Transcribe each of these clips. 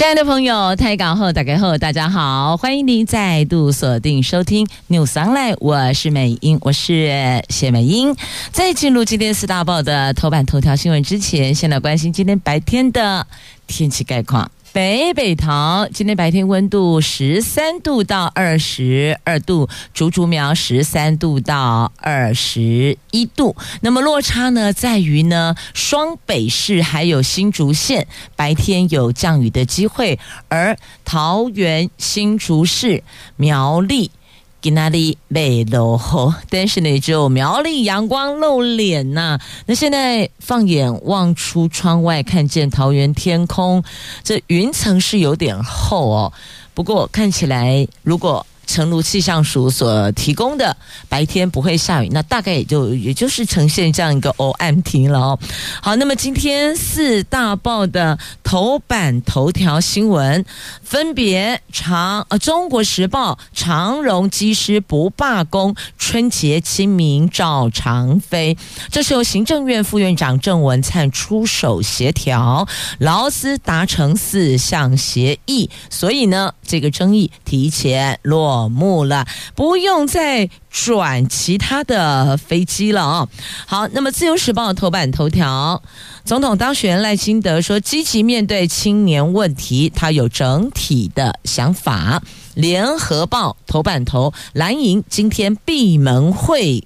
亲爱的朋友，台港后打开后，大家好，欢迎您再度锁定收听 News Online，我是美英，我是谢美英。在进入今天四大报的头版头条新闻之前，先来关心今天白天的天气概况。北北桃今天白天温度十三度到二十二度，竹竹苗十三度到二十一度。那么落差呢，在于呢，双北市还有新竹县白天有降雨的机会，而桃园、新竹市、苗栗。吉纳利没落后，但是呢，只有苗栗阳光露脸呐、啊。那现在放眼望出窗外，看见桃园天空，这云层是有点厚哦。不过看起来，如果诚如气象署所提供的，白天不会下雨，那大概也就也就是呈现这样一个黑暗天了哦。好，那么今天四大报的头版头条新闻，分别长呃《中国时报》长荣机师不罢工，春节清明照常飞。这是由行政院副院长郑文灿出手协调，劳资达成四项协议，所以呢，这个争议提前落。幕了，不用再转其他的飞机了啊！好，那么《自由时报》头版头条，总统当选赖清德说，积极面对青年问题，他有整体的想法。《联合报》头版头，蓝营今天闭门会，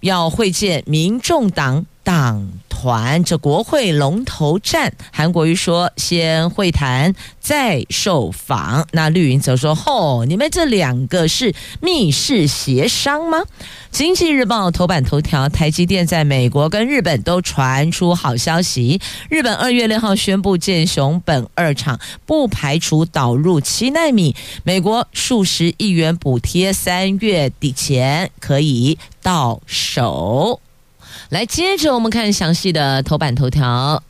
要会见民众党党团，这国会龙头战，韩国瑜说先会谈再受访，那绿营则说：吼，你们这两个是密室协商吗？经济日报头版头条，台积电在美国跟日本都传出好消息，日本二月六号宣布建熊本二厂，不排除导入七纳米，美国数十亿元补贴，三月底前可以到手。来，接着我们看详细的头版头条。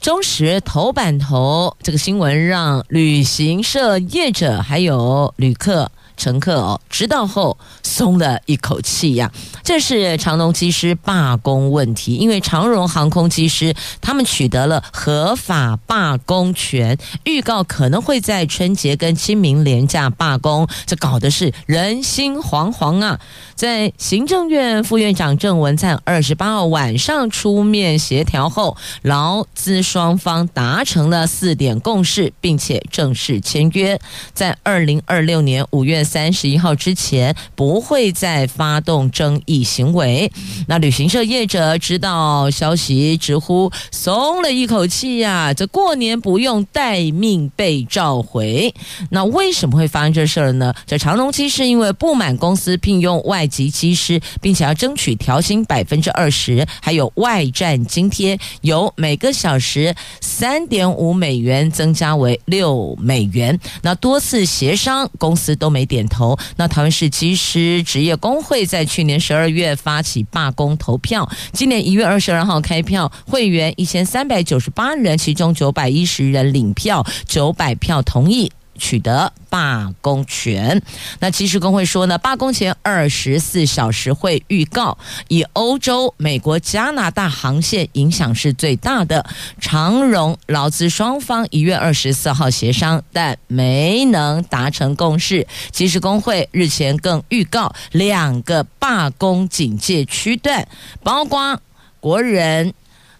中时头版头这个新闻让旅行社业者还有旅客。乘客哦，知道后松了一口气呀。这是长荣机师罢工问题，因为长荣航空机师他们取得了合法罢工权，预告可能会在春节跟清明连假罢工，这搞的是人心惶惶啊。在行政院副院长郑文灿二十八号晚上出面协调后，劳资双方达成了四点共识，并且正式签约，在二零二六年五月。三十一号之前不会再发动争议行为。那旅行社业者知道消息，直呼松了一口气呀、这过年不用待命被召回。那为什么会发生这事儿呢？这长隆机是因为不满公司聘用外籍机师，并且要争取调薪百分之二十，还有外站津贴，由每个小时三点五美元增加为六美元。那多次协商，公司都没。点头。那台湾市机师职业工会在去年十二月发起罢工投票，今年一月二十二号开票，会员一千三百九十八人，其中九百一十人领票，九百票同意。取得罢工权。那其实工会说呢，罢工前二十四小时会预告，以欧洲、美国、加拿大航线影响是最大的。长荣劳资双方一月二十四号协商，但没能达成共识。其实工会日前更预告两个罢工警戒区段，包括国人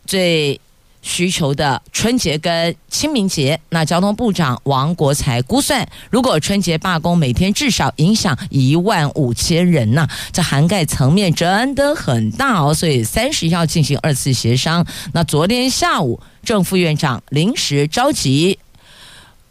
最。需求的春节跟清明节，那交通部长王国材估算，如果春节罢工，每天至少影响一万五千人呐、这涵盖层面真的很大哦。所以三十号进行二次协商。那昨天下午，正副院长临时召集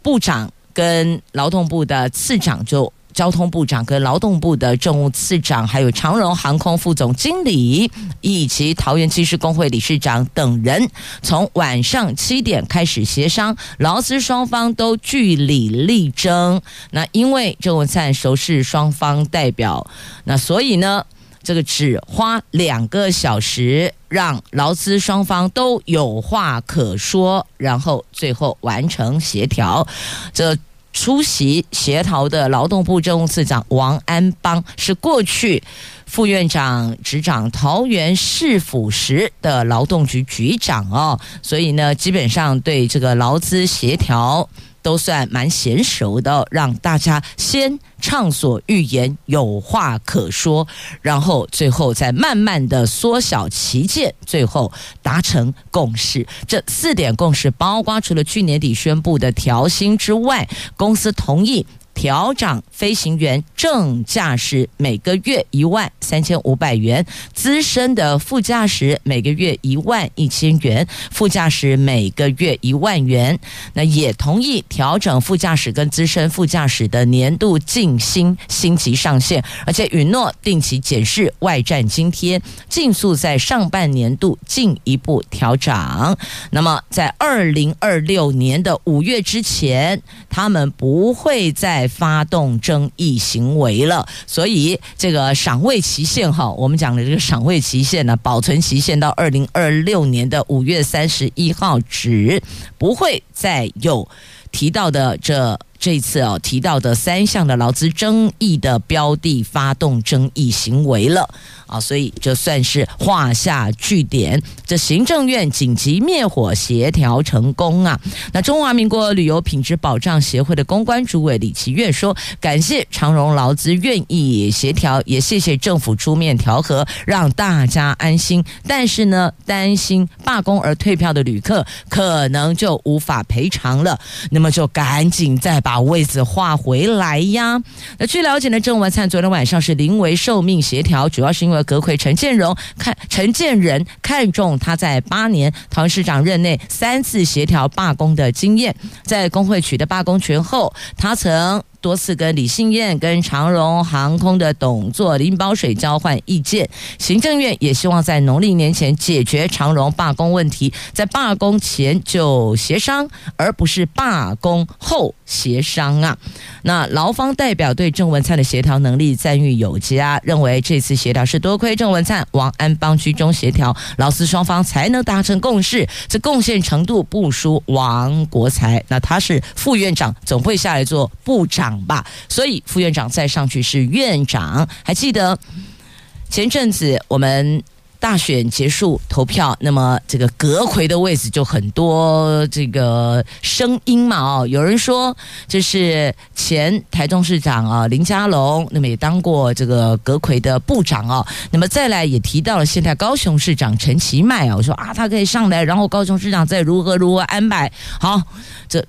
部长跟劳动部的次长就。交通部长跟劳动部的政务次长，还有长荣航空副总经理以及桃园机师工会理事长等人，从晚上七点开始协商，劳资双方都据理力争。那因为郑文灿熟识双方代表，那所以呢，这个只花两个小时，让劳资双方都有话可说，然后最后完成协调。这出席协调的劳动部政务次长王安邦是过去副院长执掌桃园市府时的劳动局局长哦，所以呢，基本上对这个劳资协调。都算蛮娴熟的，让大家先畅所欲言，有话可说，然后最后再慢慢的缩小旗舰，最后达成共识。这四点共识，包括除了去年底宣布的调薪之外，公司同意。调涨飞行员正驾驶每个月一万三千五百元，资深的副驾驶每个月一万一千元，副驾驶每个月一万元。那也同意调整副驾驶跟资深副驾驶的年度晋薪薪级上限，而且允诺定期检视外站津贴，尽速在上半年度进一步调涨。那么在二零二六年的五月之前，他们不会在发动争议行为了，所以这个赏味期限哈，我们讲的这个赏味期限呢，保存期限到二零二六年的五月三十一号止，不会再有提到的这。这次哦，提到的三项的劳资争议的标的发动争议行为了啊，所以这算是画下句点。这行政院紧急灭火协调成功啊！那中华民国旅游品质保障协会的公关主委李奇岳说：“感谢长荣劳资愿意协调，也谢谢政府出面调和，让大家安心。但是呢，担心罢工而退票的旅客可能就无法赔偿了，那么就赶紧再把。”把位子划回来呀！那据了解呢，郑文灿昨天晚上是临危受命协调，主要是因为阁揆陈建荣看陈建仁看中他在八年唐市长任内三次协调罢工的经验，在工会取得罢工权后，他曾。多次跟李信燕、跟长荣航空的董座林保水交换意见，行政院也希望在农历年前解决长荣罢工问题，在罢工前就协商，而不是罢工后协商啊。那劳方代表对郑文灿的协调能力赞誉有加，认为这次协调是多亏郑文灿、王安邦居中协调，劳资双方才能达成共识，这贡献程度不输王国材。那他是副院长，总会下来做部长。吧，所以副院长再上去是院长。还记得前阵子我们大选结束投票，那么这个阁揆的位置就很多这个声音嘛哦，有人说这是前台中市长啊林佳龙，那么也当过这个阁揆的部长哦。那么再来也提到了现在高雄市长陈其迈啊，我说啊他可以上来，然后高雄市长再如何如何安排好这。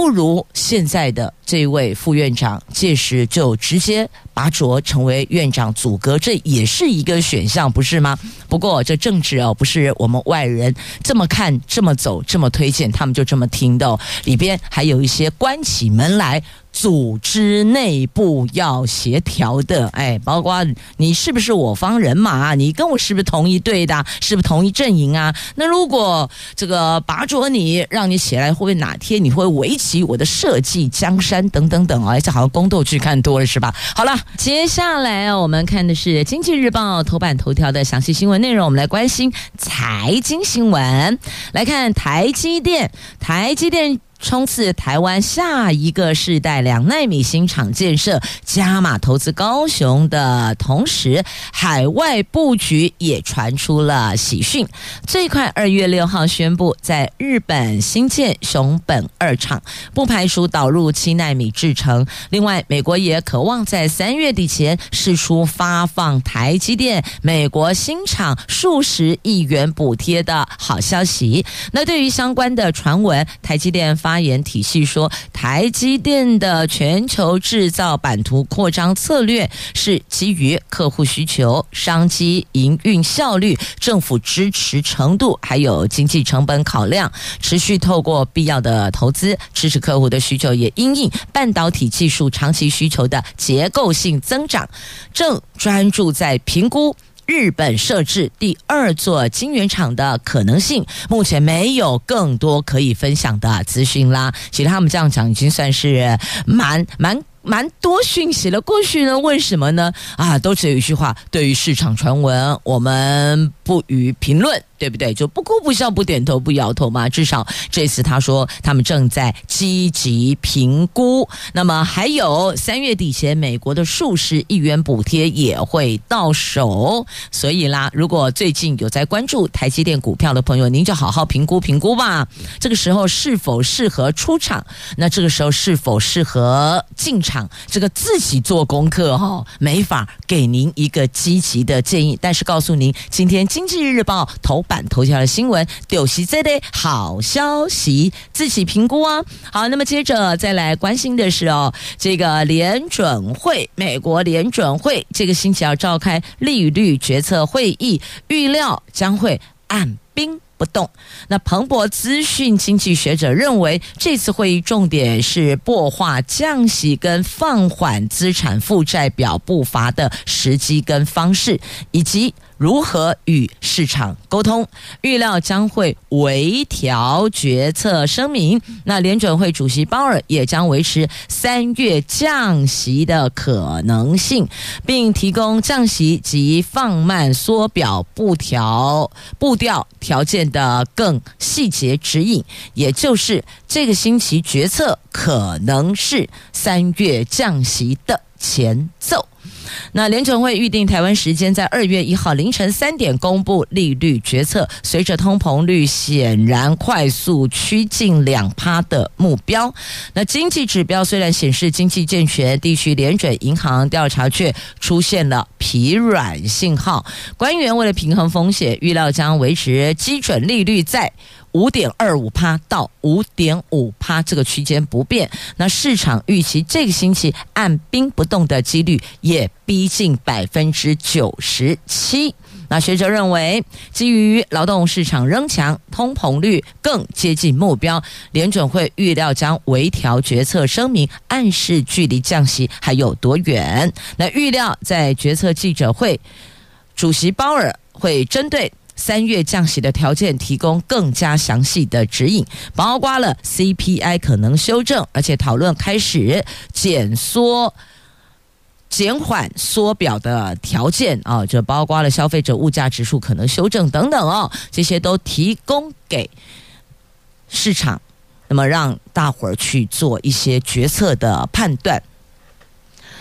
不如现在的这位副院长届时就直接拔擢成为院长组阁，这也是一个选项，不是吗？不过这政治哦，不是我们外人这么看、这么走、这么推荐，他们就这么听的，里边还有一些关起门来。组织内部要协调的，哎，包括你是不是我方人马？你跟我是不是同一队的？是不是同一阵营啊？那如果这个拔擢你，让你起来，会不会哪天你会围棋我的社稷江山等等等啊？这好像宫斗剧看多了是吧？好了，接下来我们看的是《经济日报》头版头条的详细新闻内容，我们来关心财经新闻，来看台积电，台积电。冲刺台湾下一个世代两纳米新厂建设，加码投资高雄的同时，海外布局也传出了喜讯。最快二月六号宣布在日本新建熊本二厂，不排除导入七纳米制程。另外，美国也渴望在三月底前释出发放台积电美国新厂数十亿元补贴的好消息。那对于相关的传闻，台积电发发言体系说，台积电的全球制造版图扩张策略是基于客户需求、商机营运效率、政府支持程度，还有经济成本考量，持续透过必要的投资支持客户的需求，也因应半导体技术长期需求的结构性增长，正专注在评估。日本设置第二座晶圆厂的可能性，目前没有更多可以分享的资讯啦。其实他们这样讲已经算是蛮蛮蛮多讯息了。过去呢，为什么呢？啊，都只有一句话：对于市场传闻，我们不予评论。对不对？就不哭不笑不点头不摇头嘛。至少这次他说他们正在积极评估。那么还有三月底前，美国的数十亿元补贴也会到手。所以啦，如果最近有在关注台积电股票的朋友，您就好好评估评估吧。这个时候是否适合出场？那这个时候是否适合进场？这个自己做功课哈、没法给您一个积极的建议。但是告诉您，今天经济日报头。版头条的新闻，就是这类好消息，自己评估啊。好，那么接着再来关心的是哦，这个联准会，美国联准会这个星期要召开利率决策会议，预料将会按兵不动。那彭博资讯经济学者认为，这次会议重点是擘画降息跟放缓资产负债表步伐的时机跟方式，以及。如何与市场沟通？预料将会微调决策声明。那联准会主席鲍尔也将维持三月降息的可能性，并提供降息及放慢缩表步调步调条件的更细节指引。也就是这个星期决策可能是三月降息的前奏。那联准会预定台湾时间在二月一号凌晨三点公布利率决策。随着通膨率显然快速趋近两趴的目标，那经济指标虽然显示经济健全，地区联准银行调查却出现了疲软信号。官员为了平衡风险，预料将维持基准利率在。五点二五趴到五点五趴这个区间不变，那市场预期这个星期按兵不动的几率也逼近百分之九十七。那学者认为，基于劳动市场仍强，通膨率更接近目标，联准会预料将微调决策声明，暗示距离降息还有多远。那预料在决策记者会，主席鲍尔会针对。三月降息的条件提供更加详细的指引，包括了 CPI 可能修正，而且讨论开始减缩、减缓缩表的条件啊，这包括了消费者物价指数可能修正等等哦，这些都提供给市场，那么让大伙儿去做一些决策的判断。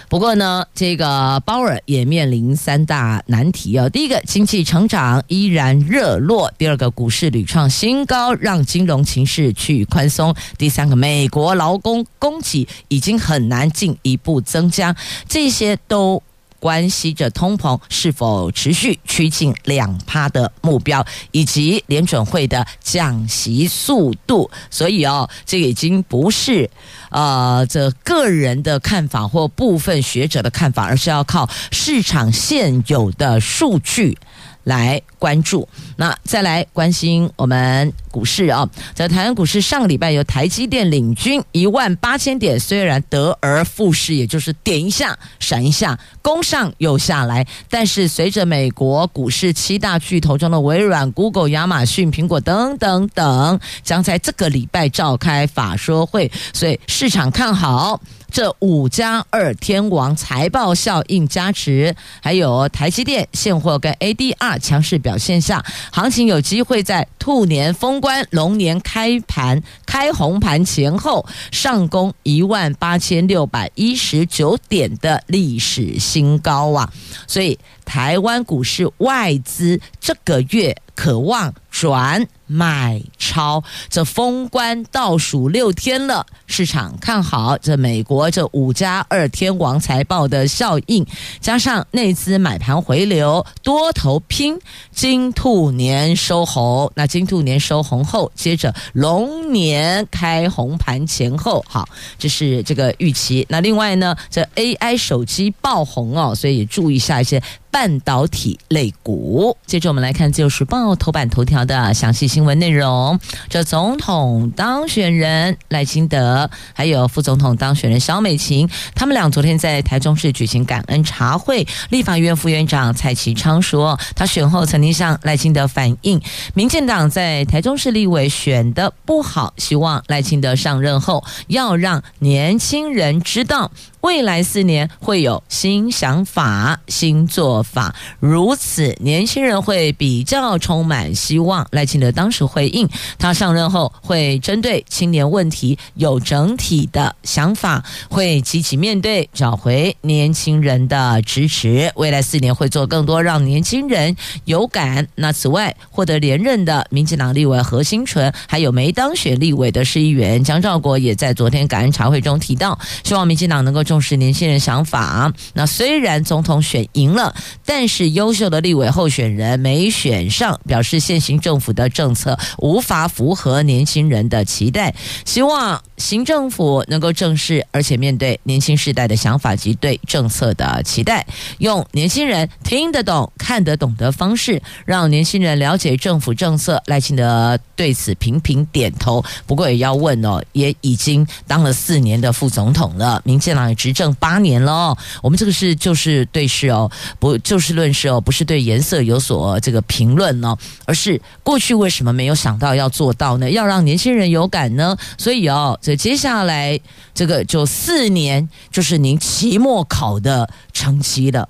不过呢，这个鲍尔也面临三大难题哦。第一个，经济成长依然热络；第二个，股市屡创新高，让金融情势趋于宽松；第三个，美国劳工供给已经很难进一步增加，这些都。关系着通膨是否持续趋近两趴的目标，以及联准会的降息速度。所以哦，这已经不是呃这个人的看法或部分学者的看法，而是要靠市场现有的数据。来关注，那再来关心我们股市啊、在台湾股市上个礼拜由台积电领军一万八千点，虽然得而复失，也就是点一下闪一下，攻上又下来，但是随着美国股市七大巨头中的微软、Google、亚马逊、苹果等等等将在这个礼拜召开法说会，所以市场看好。这五加二天王财报效应加持，还有台积电现货跟 ADR 强势表现下，行情有机会在兔年封关、龙年开盘、开红盘前后上攻一万八千六百一十九点的历史新高啊！所以台湾股市外资这个月可望转。买超，这封关倒数六天了，市场看好这美国这五加二天王财报的效应，加上内资买盘回流，多头拼金兔年收红。那金兔年收红后，接着龙年开红盘前后，好，这是这个预期。那另外呢，这 AI 手机爆红哦，所以也注意一下一些。半导体类股。接着我们来看《自由时报》头版头条的详细新新闻内容。这总统当选人赖清德，还有副总统当选人萧美琴，他们俩昨天在台中市举行感恩茶会。立法院副院长蔡其昌说，他选后曾经向赖清德反映，民进党在台中市立委选的不好，希望赖清德上任后要让年轻人知道，未来四年会有新想法、新做法，如此年轻人会比较充满希望。赖清德当时回应，他上任后会针对青年问题有整体的想法，会积极面对，找回年轻人的支持。未来四年会做更多让年轻人有感。那此外，获得连任的民进党立委何新纯，还有没当选立委的市议员江兆国，也在昨天感恩茶会中提到，希望民进党能够重视年轻人想法。那虽然总统选赢了，但是优秀的立委候选人没选上，表示现行政府的政策无法符合年轻人的期待，希望行政府能够正视，而且面对年轻世代的想法及对政策的期待，用年轻人听得懂、看得懂的方式，让年轻人了解政府政策。赖清德对此频频点头。不过也要问哦，也已经当了四年的副总统了，民进党执政八年了哦。我们这个是就是对事哦，不就事论事哦，不是对颜色有所这个评论哦，而是过去为什么没有想到要做到呢？要让年轻人有感呢？所以哦，这接下来这个就四年，就是您期末考的成绩了。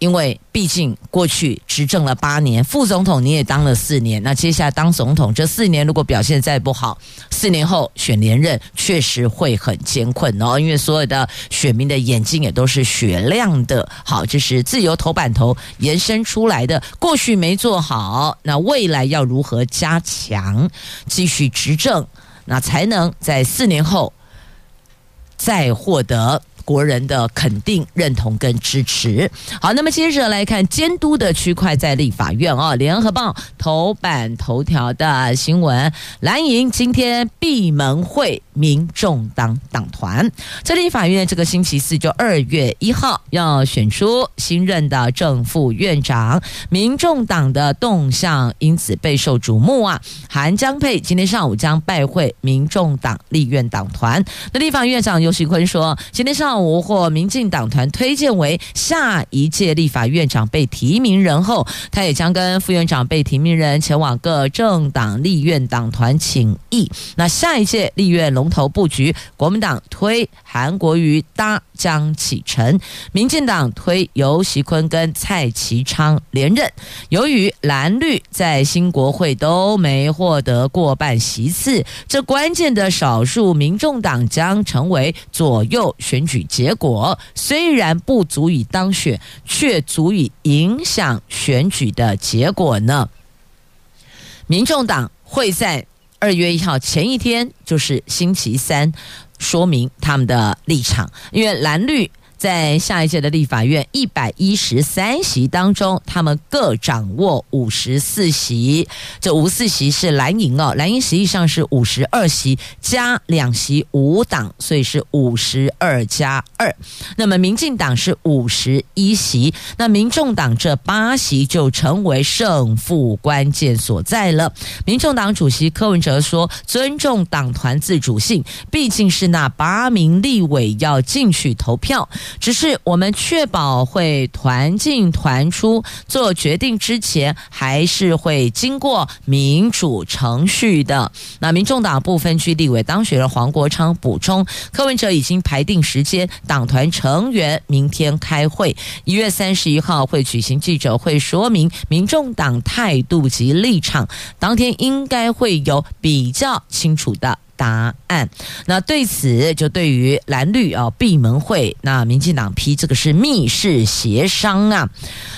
因为毕竟过去执政了八年，副总统你也当了四年，那接下来当总统这四年如果表现再不好，四年后选连任确实会很艰困哦。因为所有的选民的眼睛也都是雪亮的。好，这是自由头版头延伸出来的。过去没做好，那未来要如何加强，继续执政，那才能在四年后再获得。国人的肯定、认同跟支持。好，那么接着来看监督的区块在立法院啊，《联合报》头版头条的新闻：蓝营今天闭门会民众党党团，在立法院这个星期四就二月一号要选出新任的正副院长，民众党的动向因此备受瞩目啊。韩江佩今天上午将拜会民众党立院党团，那立法院长尤锡堃说，今天上午。无获民进党团推荐为下一届立法院长被提名人后，他也将跟副院长被提名人前往各政党立院党团请益。那下一届立院龙头布局，国民党推韩国瑜搭江启臣，民进党推游锡堃跟蔡其昌连任。由于蓝绿在新国会都没获得过半席次，这关键的少数民众党将成为左右选举。结果虽然不足以当选，却足以影响选举的结果呢。民众党会在二月一号前一天，就是星期三，说明他们的立场，因为蓝绿。在下一届的立法院一百一十三席当中，他们各掌握五十四席。这五四席是蓝营哦，蓝营实际上是五十二席加两席五党，所以是五十二加二。那么民进党是五十一席，那民众党这八席就成为胜负关键所在了。民众党主席柯文哲说：“尊重党团自主性，毕竟是那八名立委要进去投票。”只是我们确保会团进团出，做决定之前还是会经过民主程序的。那民众党不分区立委当选人黄国昌补充，柯文哲已经排定时间，党团成员明天开会，一月三十一号会举行记者会，说明民众党态度及立场，当天应该会有比较清楚的。答案。那对此，就对于蓝绿啊闭门会，那民进党批这个是密室协商啊。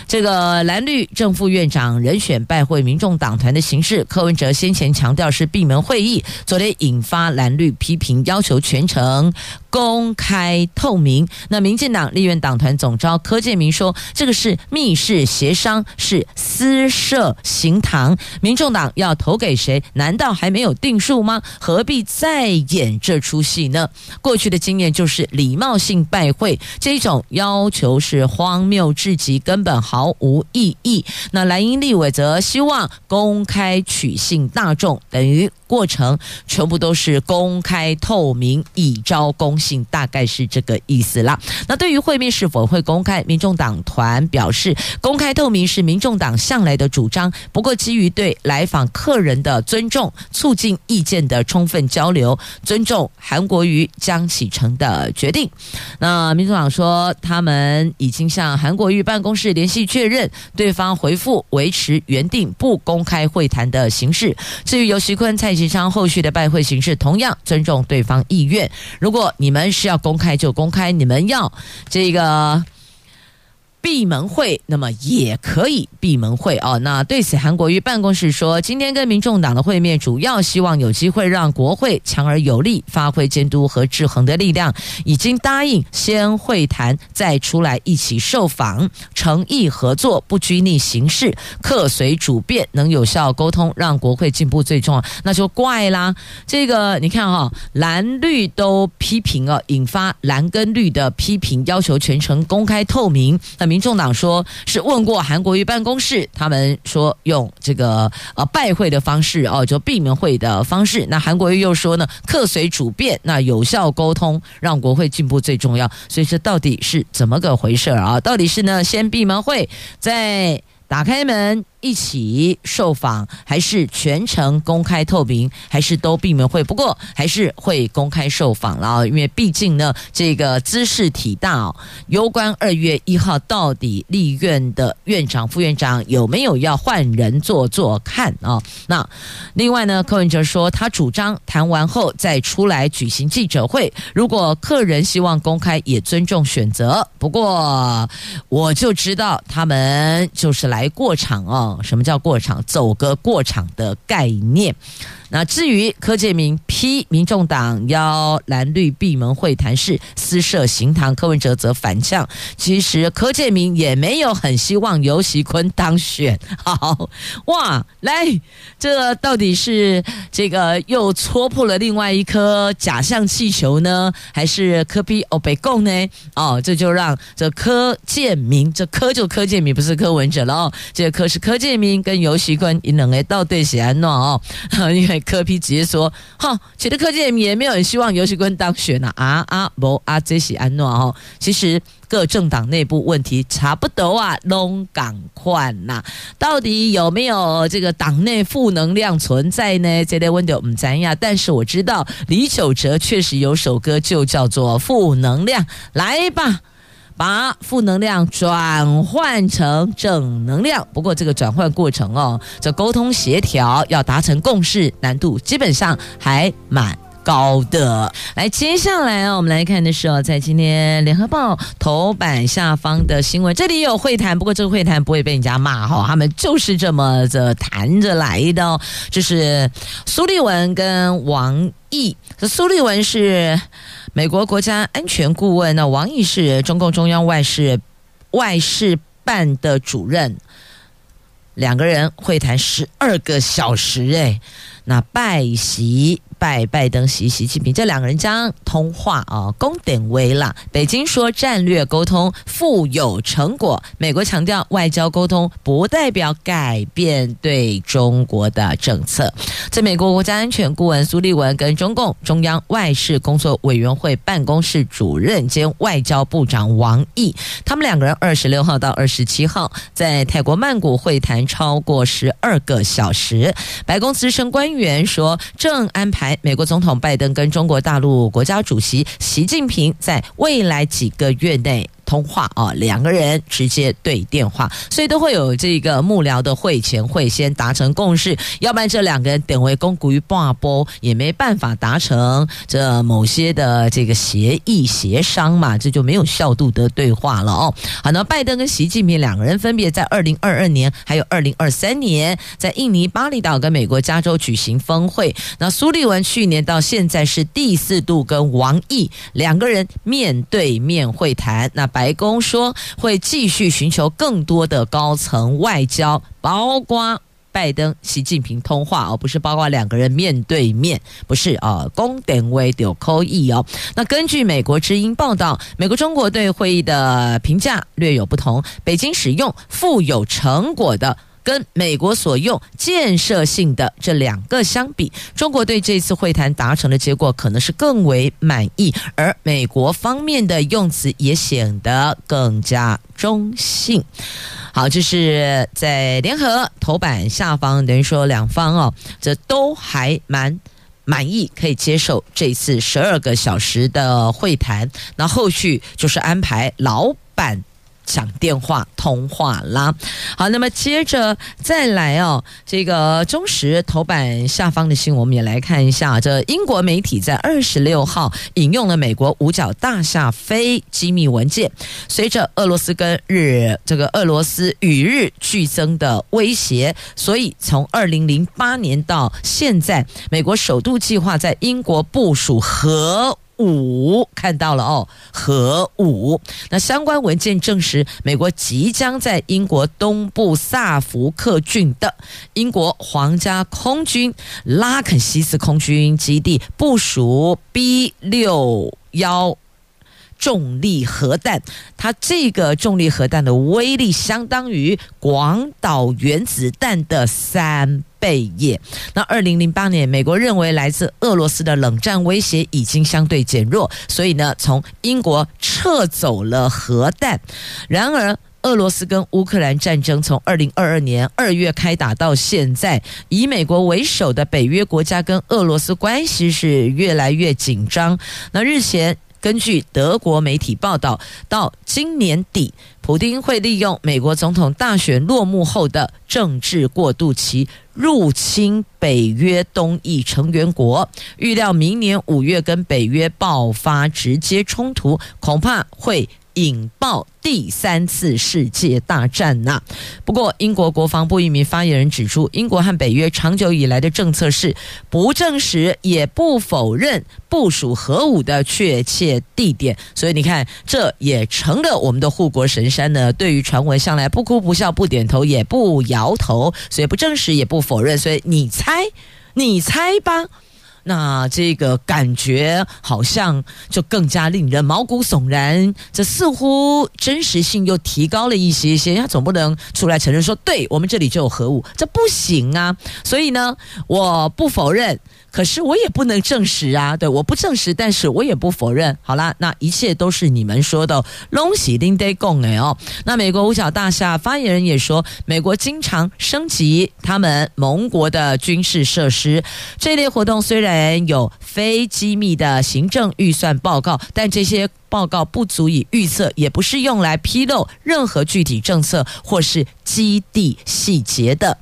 这个蓝绿正副院长人选拜会民众党团的形式，柯文哲先前强调是闭门会议，昨天引发蓝绿批评，要求全程公开透明。那民进党立院党团总召柯建铭说，这个是密室协商，是私设行堂。民众党要投给谁？难道还没有定数吗？何必再演这出戏呢？过去的经验就是礼貌性拜会，这种要求是荒谬至极，根本毫无意义。那蓝营立委则希望公开取信大众，等于过程全部都是公开透明，以招公。性，大概是这个意思啦。那对于会面是否会公开，民众党团表示，公开透明是民众党向来的主张。不过，基于对来访客人的尊重，促进意见的充分交流，尊重韩国瑜江启臣的决定。那民众党说，他们已经向韩国瑜办公室联系确认，对方回复维持原定不公开会谈的形式。至于游锡堃、蔡其昌后续的拜会形式，同样尊重对方意愿。如果你你们是要公开就公开，你们要这个。闭门会，那么也可以闭门会哦。那对此，韩国瑜办公室说，今天跟民众党的会面，主要希望有机会让国会强而有力发挥监督和制衡的力量。已经答应先会谈，再出来一起受访，诚意合作，不拘泥形式，客随主便，能有效沟通，让国会进步最重要。那就怪啦，这个你看哈、蓝绿都批评哦，引发蓝跟绿的批评，要求全程公开透明。那民众党说是问过韩国瑜办公室，他们说用这个呃拜会的方式哦，就闭门会的方式。那韩国瑜又说呢，客随主便，那有效沟通让国会进步最重要。所以这到底是怎么个回事啊？到底是呢先闭门会再打开门？一起受访，还是全程公开透明，还是都闭门会？不过还是会公开受访了，因为毕竟呢，这个姿势体大哦。攸关二月一号到底立院的院长、副院长有没有要换人做做看啊？那另外呢，柯文哲说他主张谈完后再出来举行记者会，如果客人希望公开，也尊重选择。不过我就知道他们就是来过场哦。什么叫过场？走个过场的概念。那至于柯建铭批民众党邀蓝绿闭门会谈是私设行堂，柯文哲则反呛，其实柯建铭也没有很希望游锡堃当选。好哇，来，这到底是这个又戳破了另外一颗假象气球呢，还是柯 P 欧北共呢？哦，这就让这柯建铭，这柯就柯建铭，不是柯文哲了哦，这个柯是柯建铭跟游锡堃，两个到底是安诺哦，因为。柯批直接说：“哈，其实柯建铭也没有人希望游锡堃当选啊啊啊！不啊，这是安诺哦。其实各政党内部问题差不多啊，拢赶快呐。到底有没有这个党内负能量存在呢？这类问题我们咱呀。但是我知道李玖哲确实有首歌，就叫做《负能量》，来吧。”把负能量转换成正能量，不过这个转换过程哦，这沟通协调要达成共识，难度基本上还蛮高的。来，接下来啊，我们来看的是哦，在今天联合报头版下方的新闻，这里有会谈，不过这个会谈不会被人家骂哈，他们就是这么着谈着来的。哦，就是苏立文跟王毅，这苏立文是。美国国家安全顾问，那王毅是中共中央外事外事办的主任，两个人会谈十二个小时，诶，那拜席。拜拜登习习近平，这两个人将通话啊，公点为了。北京说战略沟通富有成果，美国强调外交沟通不代表改变对中国的政策。在美国国家安全顾问苏立文跟中共中央外事工作委员会办公室主任兼外交部长王毅，他们两个人二十六号到二十七号在泰国曼谷会谈超过十二个小时。白宫资深官员说，正安排。美国总统拜登跟中国大陆国家主席习近平在未来几个月内。通话啊，两个人直接对电话，所以都会有这个幕僚的会前会先达成共识，要不然这两个人等为公于挂波也没办法达成这某些的这个协议协商嘛，这就没有效度的对话了哦。好，那拜登跟习近平两个人分别在二零二二年还有二零二三年在印尼巴厘岛跟美国加州举行峰会。那苏利文去年到现在是第四度跟王毅两个人面对面会谈，那白。白宫说会继续寻求更多的高层外交，包括拜登、习近平通话，而不是包括两个人面对面，不是啊，公点位有扣意哦。那根据美国之音报道，美国中国对会议的评价略有不同，北京使用富有成果的。跟美国所用建设性的这两个相比，中国对这次会谈达成的结果可能是更为满意，而美国方面的用词也显得更加中性。好，这是在联合头版下方，等于说两方哦，这都还蛮满意，可以接受这次十二个小时的会谈。那后续就是安排老板。讲电话通话啦，好，那么接着再来哦，这个中时头版下方的新闻，我们也来看一下。这英国媒体在二十六号引用了美国五角大厦非机密文件，随着俄罗斯跟日这个俄罗斯与日俱增的威胁，所以从二零零八年到现在，美国首度计划在英国部署核。五看到了哦，核武。那相关文件证实，美国即将在英国东部萨福克郡的英国皇家空军拉肯西斯空军基地部署 B 六幺重力核弹。它这个重力核弹的威力相当于广岛原子弹的三。贝叶。那二零零八年，美国认为来自俄罗斯的冷战威胁已经相对减弱，所以呢，从英国撤走了核弹。然而，俄罗斯跟乌克兰战争从二零二二年二月开打到现在，以美国为首的北约国家跟俄罗斯关系是越来越紧张。那日前，根据德国媒体报道，到今年底，普京会利用美国总统大选落幕后的政治过渡期，入侵北约东翼成员国。预料明年五月跟北约爆发直接冲突，恐怕会引爆第三次世界大战呐！不过，英国国防部一名发言人指出，英国和北约长久以来的政策是不证实也不否认部署核武的确切地点。所以，你看，这也成了我们的护国神山呢。对于传闻，向来不哭不笑不点头也不摇头，所以不证实也不否认。所以，你猜，你猜吧。那这个感觉好像就更加令人毛骨悚然，这似乎真实性又提高了一些些。他总不能出来承认说，对，我们这里就有核武，这不行啊。所以呢，我不否认。可是我也不能证实啊，对，我不证实，但是我也不否认。好啦，那一切都是你们说的，拢是恁在讲的哦。那美国五角大厦发言人也说，美国经常升级他们盟国的军事设施。这类活动虽然有非机密的行政预算报告，但这些报告不足以预测，也不是用来披露任何具体政策或是基地细节的。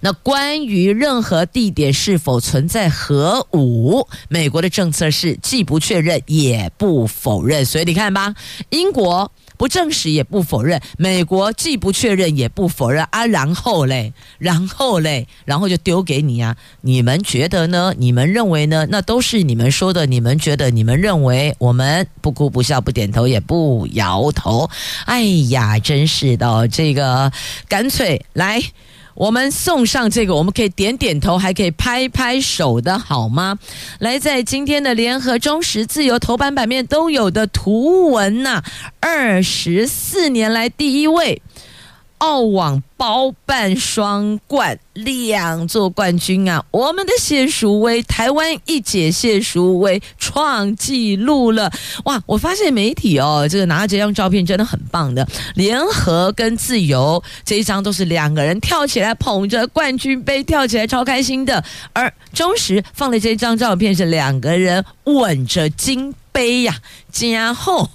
那关于任何地点是否存在核武，美国的政策是既不确认也不否认。所以你看吧，英国不证实也不否认，美国既不确认也不否认啊。然后嘞，然后嘞，然后就丢给你啊。你们觉得呢？你们认为呢？那都是你们说的。你们觉得？你们认为？我们不哭不笑不点头也不摇头。哎呀，真是的，这个干脆来。我们送上这个，我们可以点点头，还可以拍拍手的好吗？来，在今天的联合、中时、自由头版版面都有的图文呐、二十四年来第一位。澳网包办双冠，两座冠军啊！我们的谢淑薇，台湾一姐谢淑薇创纪录了哇！我发现媒体哦，这个拿到这张照片真的很棒的。联合跟自由这一张都是两个人跳起来捧着冠军杯跳起来超开心的，而中时放的这张照片是两个人吻着金杯呀。然后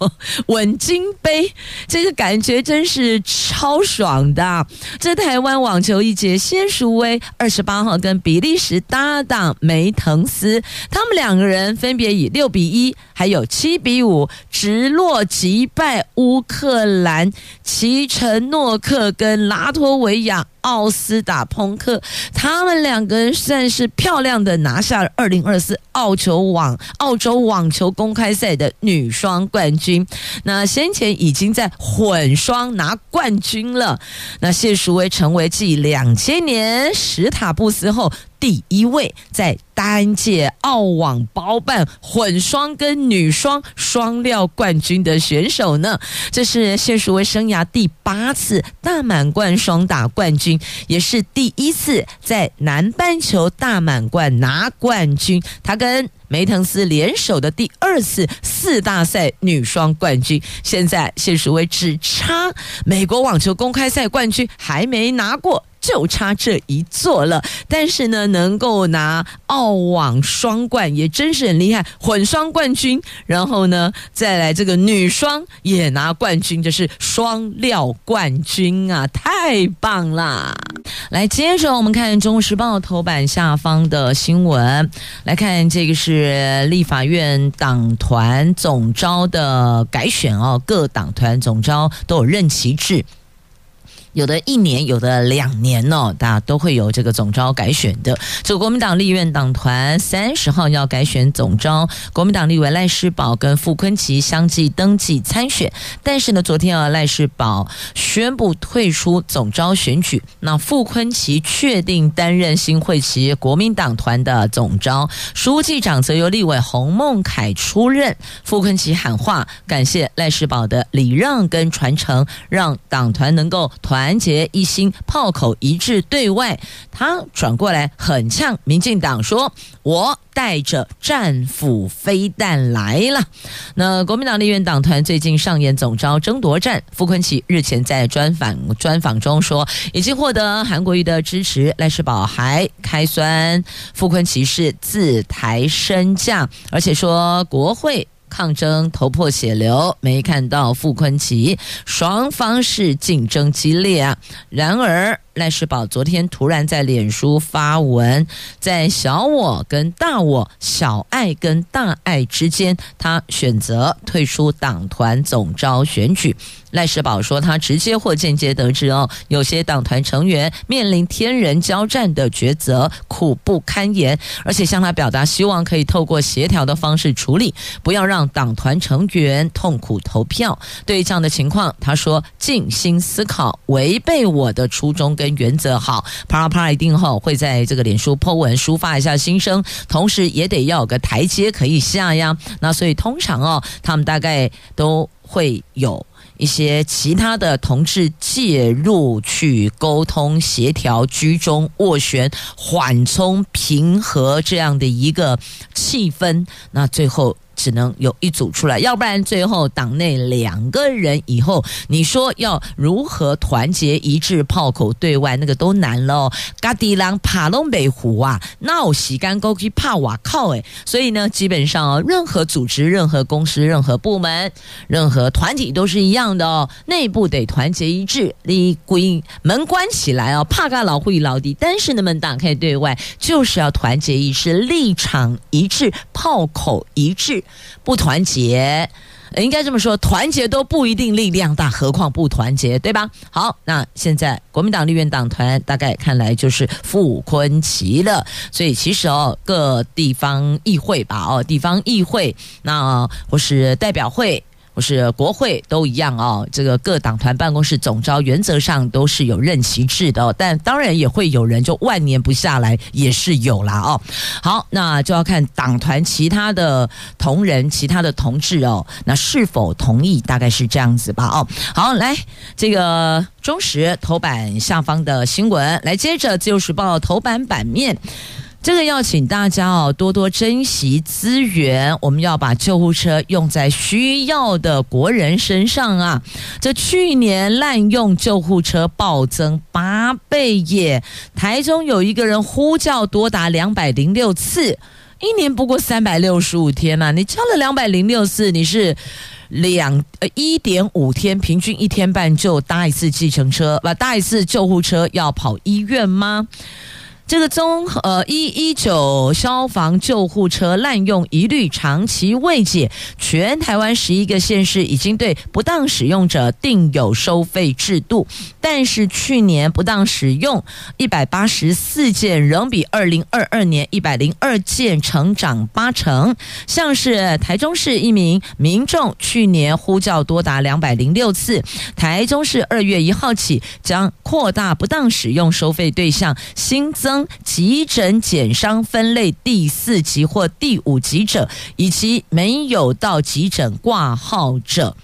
稳金杯，这个感觉真是超爽的。这台湾网球一姐谢淑薇二十八号跟比利时搭档梅滕斯，他们两个人分别以六比一还有七比五直落击败乌克兰齐陈诺克跟拉脱维亚奥斯达朋克，他们两个人算是漂亮的拿下了二零二四澳球网澳洲网球公开赛的。女双冠军，那先前已经在混双拿冠军了。那谢淑薇成为继两千年史塔布斯后第一位在单届澳网包办混双跟女双双料冠军的选手呢。这是谢淑薇生涯第八次大满贯双打冠军，也是第一次在南半球大满贯拿冠军。他跟梅腾斯联手的第二次四大赛女双冠军。现在谢淑薇只差美国网球公开赛冠军还没拿过。就差这一座了，但是呢，能够拿澳网双冠也真是很厉害，混双冠军，然后呢，再来这个女双也拿冠军，这是双料冠军啊，太棒啦！来，接着我们看《中国时报》头版下方的新闻，来看这个是是立法院党团总招的改选哦，各党团总招都有任期制。有的一年，有的两年哦，大家都会有这个总招改选的。这个国民党立院党团三十号要改选总招，国民党立委赖士葆跟傅昆萁相继登记参选，但是呢，昨天啊，赖士葆宣布退出总招选举，那傅昆萁确定担任新会旗国民党团的总招，书记长则由立委洪孟楷出任。傅昆萁喊话，感谢赖士葆的礼让跟传承，让党团能够团。团结一心，炮口一致对外。他转过来很呛民进党说：“我带着战斧飞弹来了。”那国民党立院党团最近上演总招争夺战。傅昆奇日前在专访专访中说，已经获得韩国瑜的支持。赖世宝还开酸傅昆奇是自抬身价，而且说国会。抗争头破血流，没看到傅昆萁，双方是竞争激烈啊。然而。赖世宝昨天突然在脸书发文，在小我跟大我、小爱跟大爱之间，他选择退出党团总招选举。赖世宝说，他直接或间接得知哦，有些党团成员面临天人交战的抉择，苦不堪言，而且向他表达希望可以透过协调的方式处理，不要让党团成员痛苦投票。对于这样的情况，他说静心思考，违背我的初衷跟。原则好，啪啦啪啦一定后会在这个脸书 po 文抒发一下心声，同时也得要有个台阶可以下呀。那所以通常哦，他们大概都会有一些其他的同志介入去沟通协调、居中斡旋、缓冲、平和这样的一个气氛。那最后。只能有一组出来，要不然最后党内两个人以后，你说要如何团结一致、炮口对外，那个都难喽。嘎迪郎帕隆北湖啊，闹洗干沟去怕瓦靠诶。所以呢，基本上哦，任何组织、任何公司、任何部门、任何团体都是一样的哦，内部得团结一致，立规门关起来哦，怕个老会老底，但是呢，门打开对外就是要团结一致，立场一致，炮口一致。不团结，应该这么说，团结都不一定力量大，何况不团结，对吧？好，那现在国民党立院党团大概看来就是傅昆萁了，所以其实哦，各地方议会吧，哦，地方议会，那或是代表会。不是国会都一样哦，这个各党团办公室总招原则上都是有任期制的哦，但当然也会有人就万年不下来，也是有啦哦。好，那就要看党团其他的同仁、其他的同志哦，那是否同意，大概是这样子吧哦。好，来这个中时头版下方的新闻，来接着自由时报头版版面。这个要请大家哦，多多珍惜资源。我们要把救护车用在需要的国人身上啊！这去年滥用救护车暴增八倍耶。台中有一个人呼叫多达两百零六次，一年不过三百六十五天呐。你叫了两百零六次，你是两呃一点五天，平均一天半就搭一次计程车，不搭一次救护车要跑医院吗？这个中呃一一九消防救护车滥用疑虑长期未解，全台湾十一个县市已经对不当使用者定有收费制度，但是去年不当使用一百八十四件，仍比二零二二年一百零二件成长八成。像是台中市一名民众去年呼叫多达两百零六次，台中市二月一号起将扩大不当使用收费对象，新增。当急诊减伤分类第四级或第五级者，以及没有到急诊挂号者。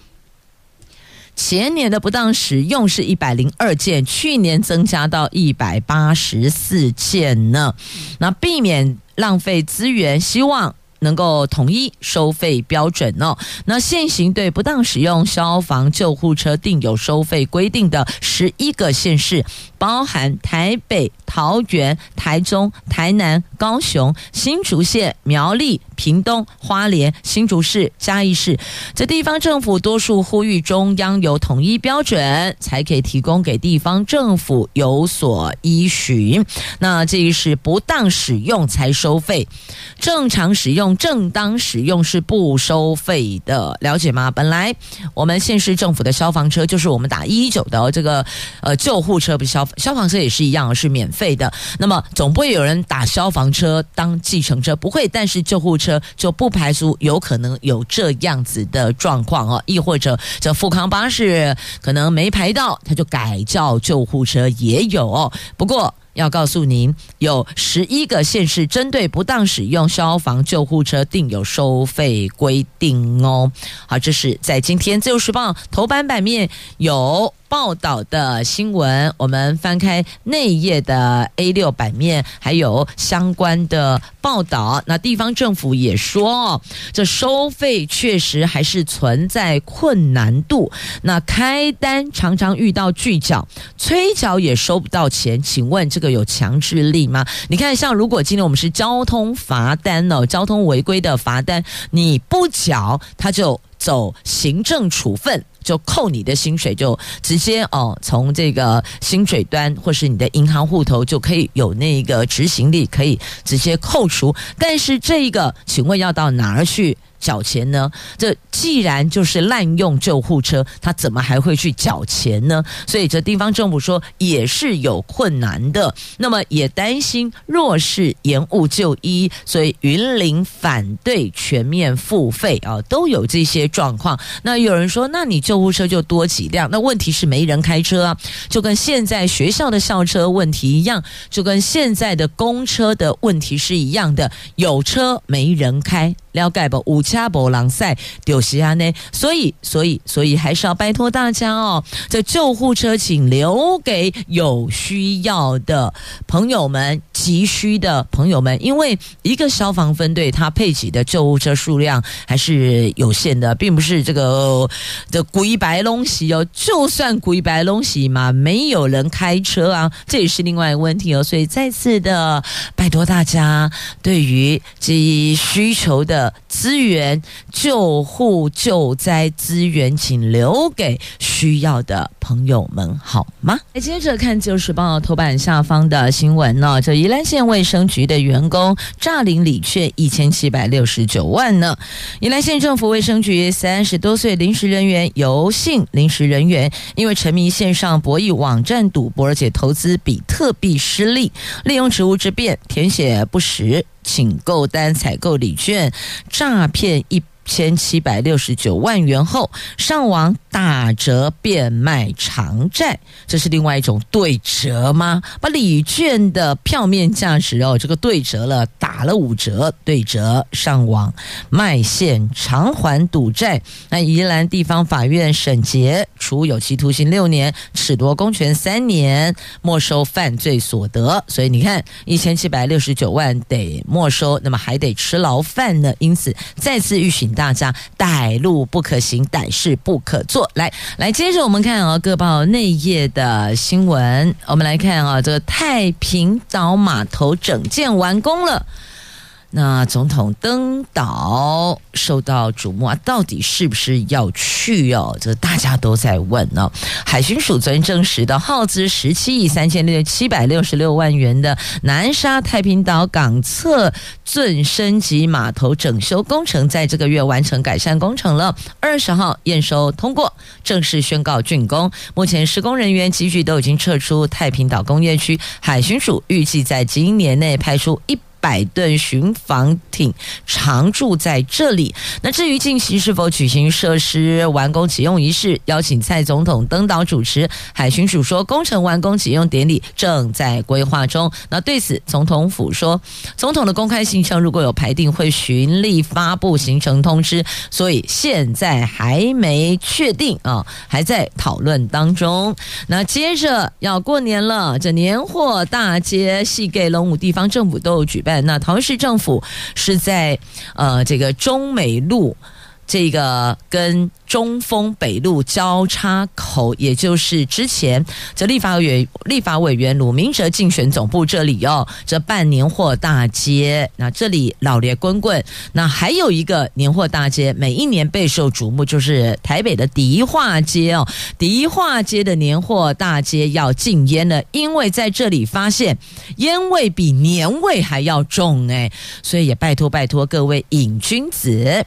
前年的不当使用是一百零二件，去年增加到一百八十四件呢。那避免浪费资源，希望。能够统一收费标准哦。那现行对不当使用消防救护车定有收费规定的十一个县市，包含台北、桃园、台中、台南、高雄、新竹县、苗栗、屏东、花莲、新竹市、嘉义市，这地方政府多数呼吁中央有统一标准，才可以提供给地方政府有所依循。那这是不当使用才收费，正常使用。正当使用是不收费的，了解吗？本来我们县市政府的消防车就是我们打一一九的这个呃救护车，不消消防车也是一样，是免费的。那么总不会有人打消防车当计程车，不会。但是救护车就不排除有可能有这样子的状况哦，亦或者这富康巴士可能没排到，他就改叫救护车也有哦。不过。要告诉您，有十一个县市针对不当使用消防救护车定有收费规定哦。好，这是在今天《自由时报》头版版面有。报道的新闻，我们翻开内页的 A 六版面，还有相关的报道。那地方政府也说，这收费确实还是存在困难度。那开单常常遇到拒缴，催缴也收不到钱。请问这个有强制力吗？你看，像如果今天我们是交通罚单哦，交通违规的罚单，你不缴，他就走行政处分。就扣你的薪水，就直接哦，从这个薪水端或是你的银行户头就可以有那个执行力，可以直接扣除。但是这一个，请问要到哪儿去？缴钱呢？这既然就是滥用救护车，他怎么还会去缴钱呢？所以这地方政府说也是有困难的。那么也担心若是延误就医，所以云林反对全面付费啊，都有这些状况。那有人说，那你救护车就多几辆？那问题是没人开车啊，就跟现在学校的校车问题一样，就跟现在的公车的问题是一样的，有车没人开。了解不？五家博朗赛就是安呢，所以，所以，所以还是要拜托大家哦，这救护车请留给有需要的朋友们、急需的朋友们，因为一个消防分队它配给的救护车数量还是有限的，并不是这个的鬼白龙喜哦，就算鬼白龙喜嘛，没有人开车啊，这也是另外一个问题哦，所以再次的拜托大家，对于这需求的。资源救护救灾资源，请留给需要的朋友们，好吗？来接着看《自由时报》头版下方的新闻呢，这宜兰县卫生局的员工诈领礼券一千七百六十九万呢。宜兰县政府卫生局三十多岁临时人员，游姓临时人员，因为沉迷线上博弈网站赌博，而且投资比特币失利，利用职务之便填写不实。请购单采购礼券，诈骗一千七百六十九万元后，上网打折变卖长债，这是另外一种对折吗？把礼券的票面价值哦，这个对折了，打了五折，对折上网卖现偿还赌债。那宜兰地方法院审结，处有期徒刑六年，褫夺公权三年，没收犯罪所得。所以你看，一千七百六十九万得没收，那么还得吃牢饭呢。因此，再次预警。大家歹路不可行，歹事不可做。来来，接着我们看啊，各报内页的新闻。我们来看啊，这个太平岛码头整建完工了。那总统登岛受到瞩目啊，到底是不是要去哦？这大家都在问呢。海巡署昨天证实的耗资十七亿三千六七百六十六万元的南沙太平岛港侧圳升级码头整修工程，在这个月完成改善工程了。二十号验收通过，正式宣告竣工。目前施工人员机具都已经撤出太平岛工业区，海巡署预计在今年内派出一。百吨巡防艇常驻在这里。那至于近期是否举行设施完工启用仪式，邀请蔡总统登岛主持，海巡署说工程完工启用典礼正在规划中。那对此，总统府说，总统的公开行程如果有排定，会循例发布行程通知，所以现在还没确定啊，还在讨论当中。那接着要过年了，这年货大街细给龙武地方政府都有举办。那桃园市政府是在呃这个中美路。这个跟中丰北路交叉口，也就是之前这立法委立法委员鲁明哲竞选总部这里哦，这办年货大街，那这里老烈滚滚。那还有一个年货大街，每一年备受瞩目，就是台北的迪化街哦。迪化街的年货大街要禁烟了，因为在这里发现烟味比年味还要重哎，所以也拜托拜托各位瘾君子。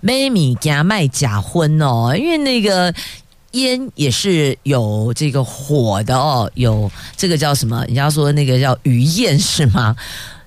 卖米加卖假婚哦，因为那个烟也是有这个火的哦，有这个叫什么？人家说那个叫余烟是吗？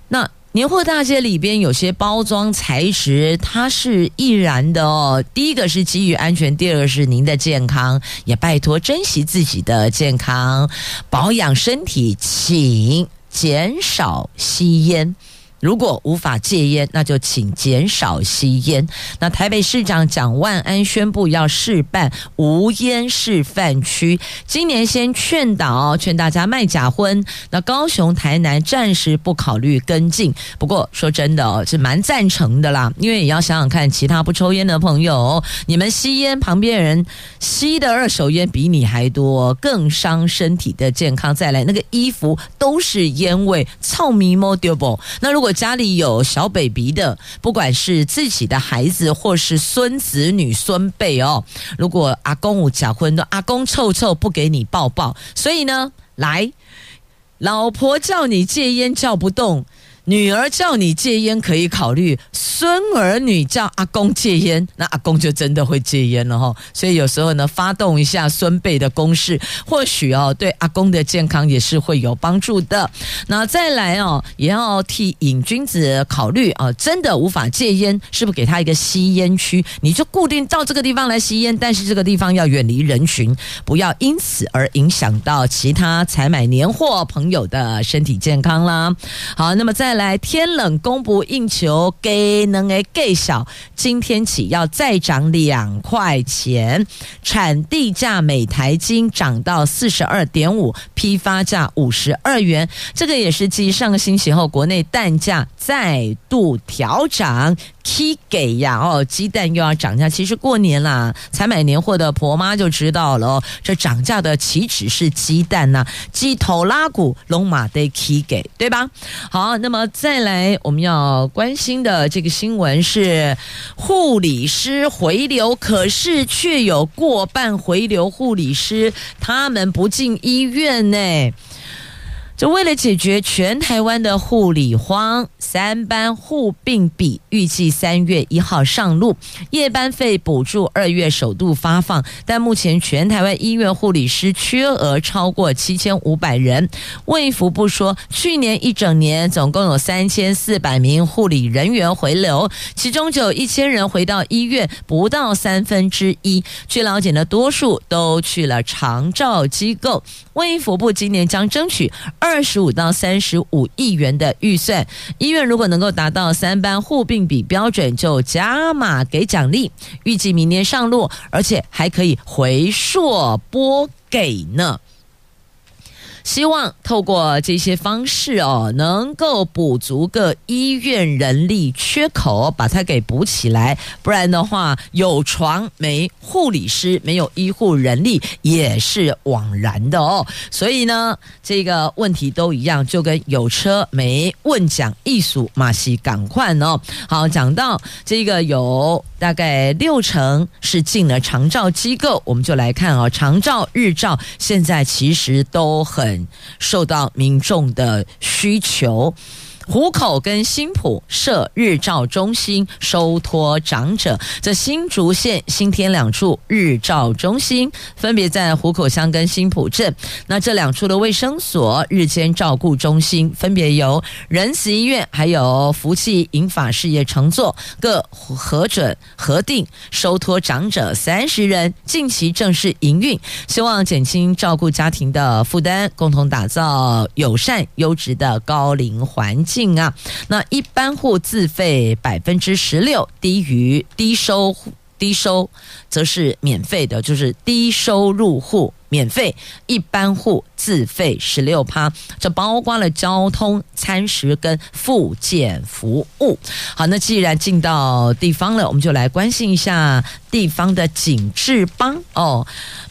那年货大街里边有些包装材质它是易燃的哦。第一个是基于安全，第二个是您的健康，也拜托珍惜自己的健康，保养身体，请减少吸烟。如果无法戒烟，那就请减少吸烟。那台北市长蒋万安宣布要试办无烟示范区，今年先劝导劝大家卖假婚。那高雄、台南暂时不考虑跟进。不过说真的哦，是蛮赞成的啦，因为也要想想看，其他不抽烟的朋友，你们吸烟，旁边人吸的二手烟比你还多，更伤身体的健康。再来，那个衣服都是烟味，臭咪摸丢不？那如果家里有小 baby 的，不管是自己的孩子或是孙子女孙辈哦，如果阿公有假婚的，阿公臭臭不给你抱抱，所以呢，来，老婆叫你戒烟叫不动。女儿叫你戒烟可以考虑，孙儿女叫阿公戒烟，那阿公就真的会戒烟了哈。所以有时候呢，发动一下孙辈的攻势，或许哦，对阿公的健康也是会有帮助的。那再来哦，也要替瘾君子考虑啊，真的无法戒烟，是不是给他一个吸烟区？你就固定到这个地方来吸烟，但是这个地方要远离人群，不要因此而影响到其他采买年货朋友的身体健康啦。好，那么再。来天冷供不应求，给能给给小，今天起要再涨两块钱，产地价每台金涨到四十二点五，批发价五十二元，这个也是继上个星期后，国内蛋价再度调涨。K 给呀哦，鸡蛋又要涨价。其实过年啦，才买年货的婆妈就知道了哦。这涨价的岂止是鸡蛋呐，鸡头拉骨龙马得 K 给，对吧？好，那么再来我们要关心的这个新闻是护理师回流，可是却有过半回流护理师他们不进医院呢。就为了解决全台湾的护理荒，三班护病比预计三月一号上路，夜班费补助二月首度发放，但目前全台湾医院护理师缺额超过七千五百人。卫福部说，去年一整年总共有三千四百名护理人员回流，其中就有一千人回到医院，不到三分之一。据了解呢，多数都去了长照机构。卫福部今年将争取二十五到三十五亿元的预算，医院如果能够达到三班护病比标准，就加码给奖励。预计明年上路，而且还可以回溯拨给呢。希望透过这些方式哦，能够补足个医院人力缺口，把它给补起来。不然的话，有床没护理师，没有医护人力也是枉然的哦。所以呢，这个问题都一样，就跟有车没问讲艺术马西赶快哦。好，讲到这个有大概六成是进了长照机构，我们就来看啊、哦，长照、日照现在其实都很受到民众的需求。虎口跟新埔设日照中心收托长者，这新竹县新添两处日照中心，分别在虎口乡跟新埔镇。那这两处的卫生所日间照顾中心，分别由仁慈医院还有福气银发事业承作，各核准核定收托长者三十人，近期正式营运，希望减轻照顾家庭的负担，共同打造友善优质的高龄环境。性啊，那一般户自费百分之十六，低于低收低收则是免费的，就是低收入户。免费，一般户自费十六趴，这包括了交通、餐食跟复健服务。好，那既然进到地方了，我们就来关心一下地方的景致吧。哦。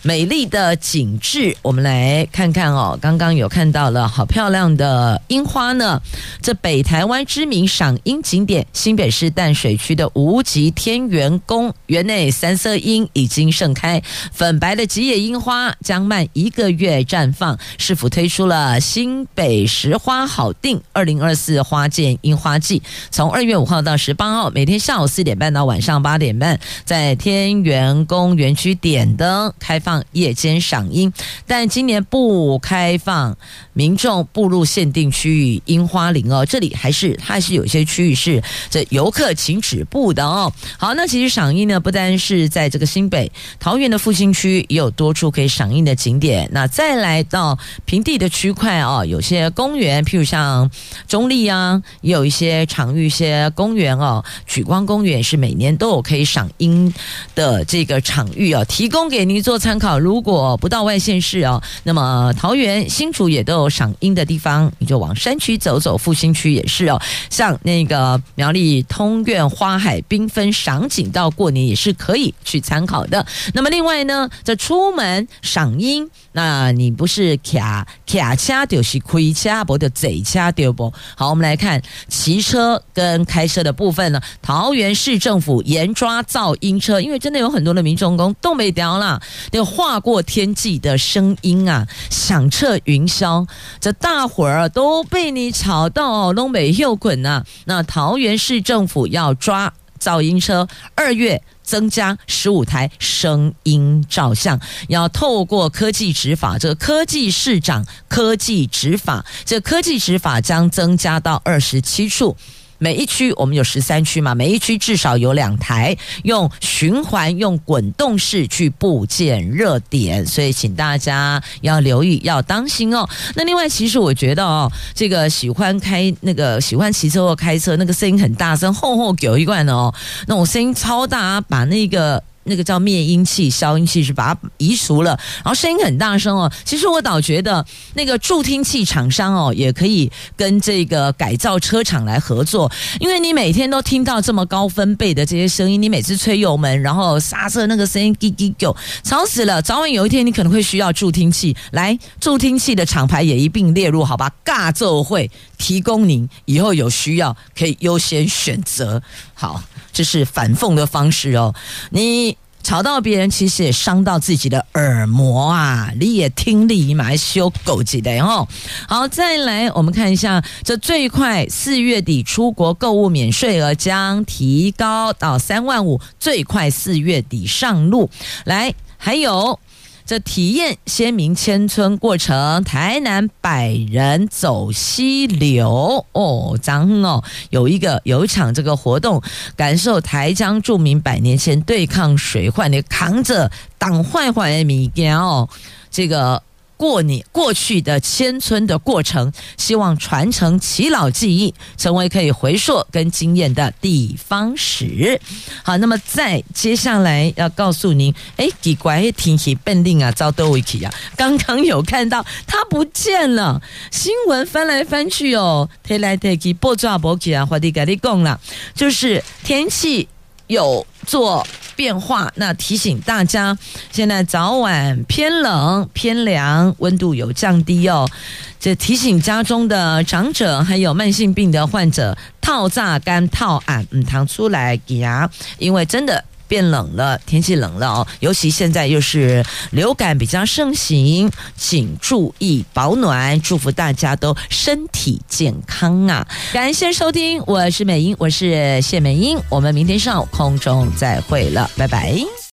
美丽的景致，我们来看看哦。刚刚有看到了好漂亮的樱花呢。这北台湾知名赏樱景点新北市淡水区的无极天元宫园内三色樱已经盛开，粉白的吉野樱花将满一个月绽放。市府推出了新北石花好定二零二四花见樱花季，从二月五号到十八号，每天下午四点半到晚上八点半，在天元公园区点灯开放。夜间赏樱，但今年不开放民众步入限定区域樱花林哦。这里还是它还是有些区域是这游客请止步的哦。好，那其实赏樱呢，不单是在这个新北、桃园的复兴区，也有多处可以赏樱的景点。那再来到平地的区块哦，有些公园，譬如像中立啊，也有一些场域、一些公园哦。莒光公园是每年都有可以赏樱的这个场域哦，提供给您做参考。如果不到外县市哦，那么桃园、新竹也都赏樱的地方，你就往山区走走。复兴区也是哦，像那个苗栗通苑花海缤纷赏景，到过年也是可以去参考的。那么另外呢，这出门赏樱，那你不是卡卡车就是亏车，不就贼车对不？好，我们来看骑车跟开车的部分呢。桃园市政府严抓噪音车，因为真的有很多的民众工都没掉了。那划过天际的声音啊，响彻云霄，这大伙儿都被你吵到东北又滚啊！那桃园市政府要抓噪音车，二月增加十五台声音照相，要透过科技执法，这个科技市长科技执法，这科技执法将增加到二十七处。每一区我们有十三区嘛，每一区至少有两台，用循环、用滚动式去布建热点，所以请大家要留意，要当心哦。那另外，其实我觉得哦，这个喜欢开那个喜欢骑车或开车，那个声音很大声，厚厚给一罐哦，那种声音超大，把那个。那个叫灭音器、消音器是把它移除了，然后声音很大声哦。其实我倒觉得那个助听器厂商哦，也可以跟这个改造车厂来合作，因为你每天都听到这么高分贝的这些声音，你每次吹油门，然后刹车那个声音滴滴叫，吵死了。早晚有一天你可能会需要助听器，来助听器的厂牌也一并列入，好吧？尬奏会提供您以后有需要可以优先选择。好。这是反讽的方式哦，你吵到别人，其实也伤到自己的耳膜啊！你也听力嘛，还修狗急的哦。好，再来我们看一下，这最快四月底出国购物免税额将提高到三万五，最快四月底上路。来，还有。这体验先民迁村过程，台南百人走溪流哦，张哦，有一个有一场这个活动，感受台江著名百年前对抗水患的扛着挡坏坏的米羹哦，这个。过你过去的迁村的过程，希望传承耆老记忆，成为可以回溯跟经验的地方史。好，那么再接下来要告诉您，哎，奇怪，天气变冷啊，遭多维奇啊，刚刚有看到他不见了，新闻翻来翻去哦，提来提去，报纸也没记啊，我得跟你讲了，就是天气有做变化，那提醒大家，现在早晚偏冷偏凉，温度有降低哦。这提醒家中的长者，还有慢性病的患者，套榨干套俺嗯糖出来给牙，因为真的。变冷了，天气冷了哦，尤其现在又是流感比较盛行，请注意保暖，祝福大家都身体健康啊！感谢收听，我是美英，我是谢美英，我们明天上午空中再会了，拜拜。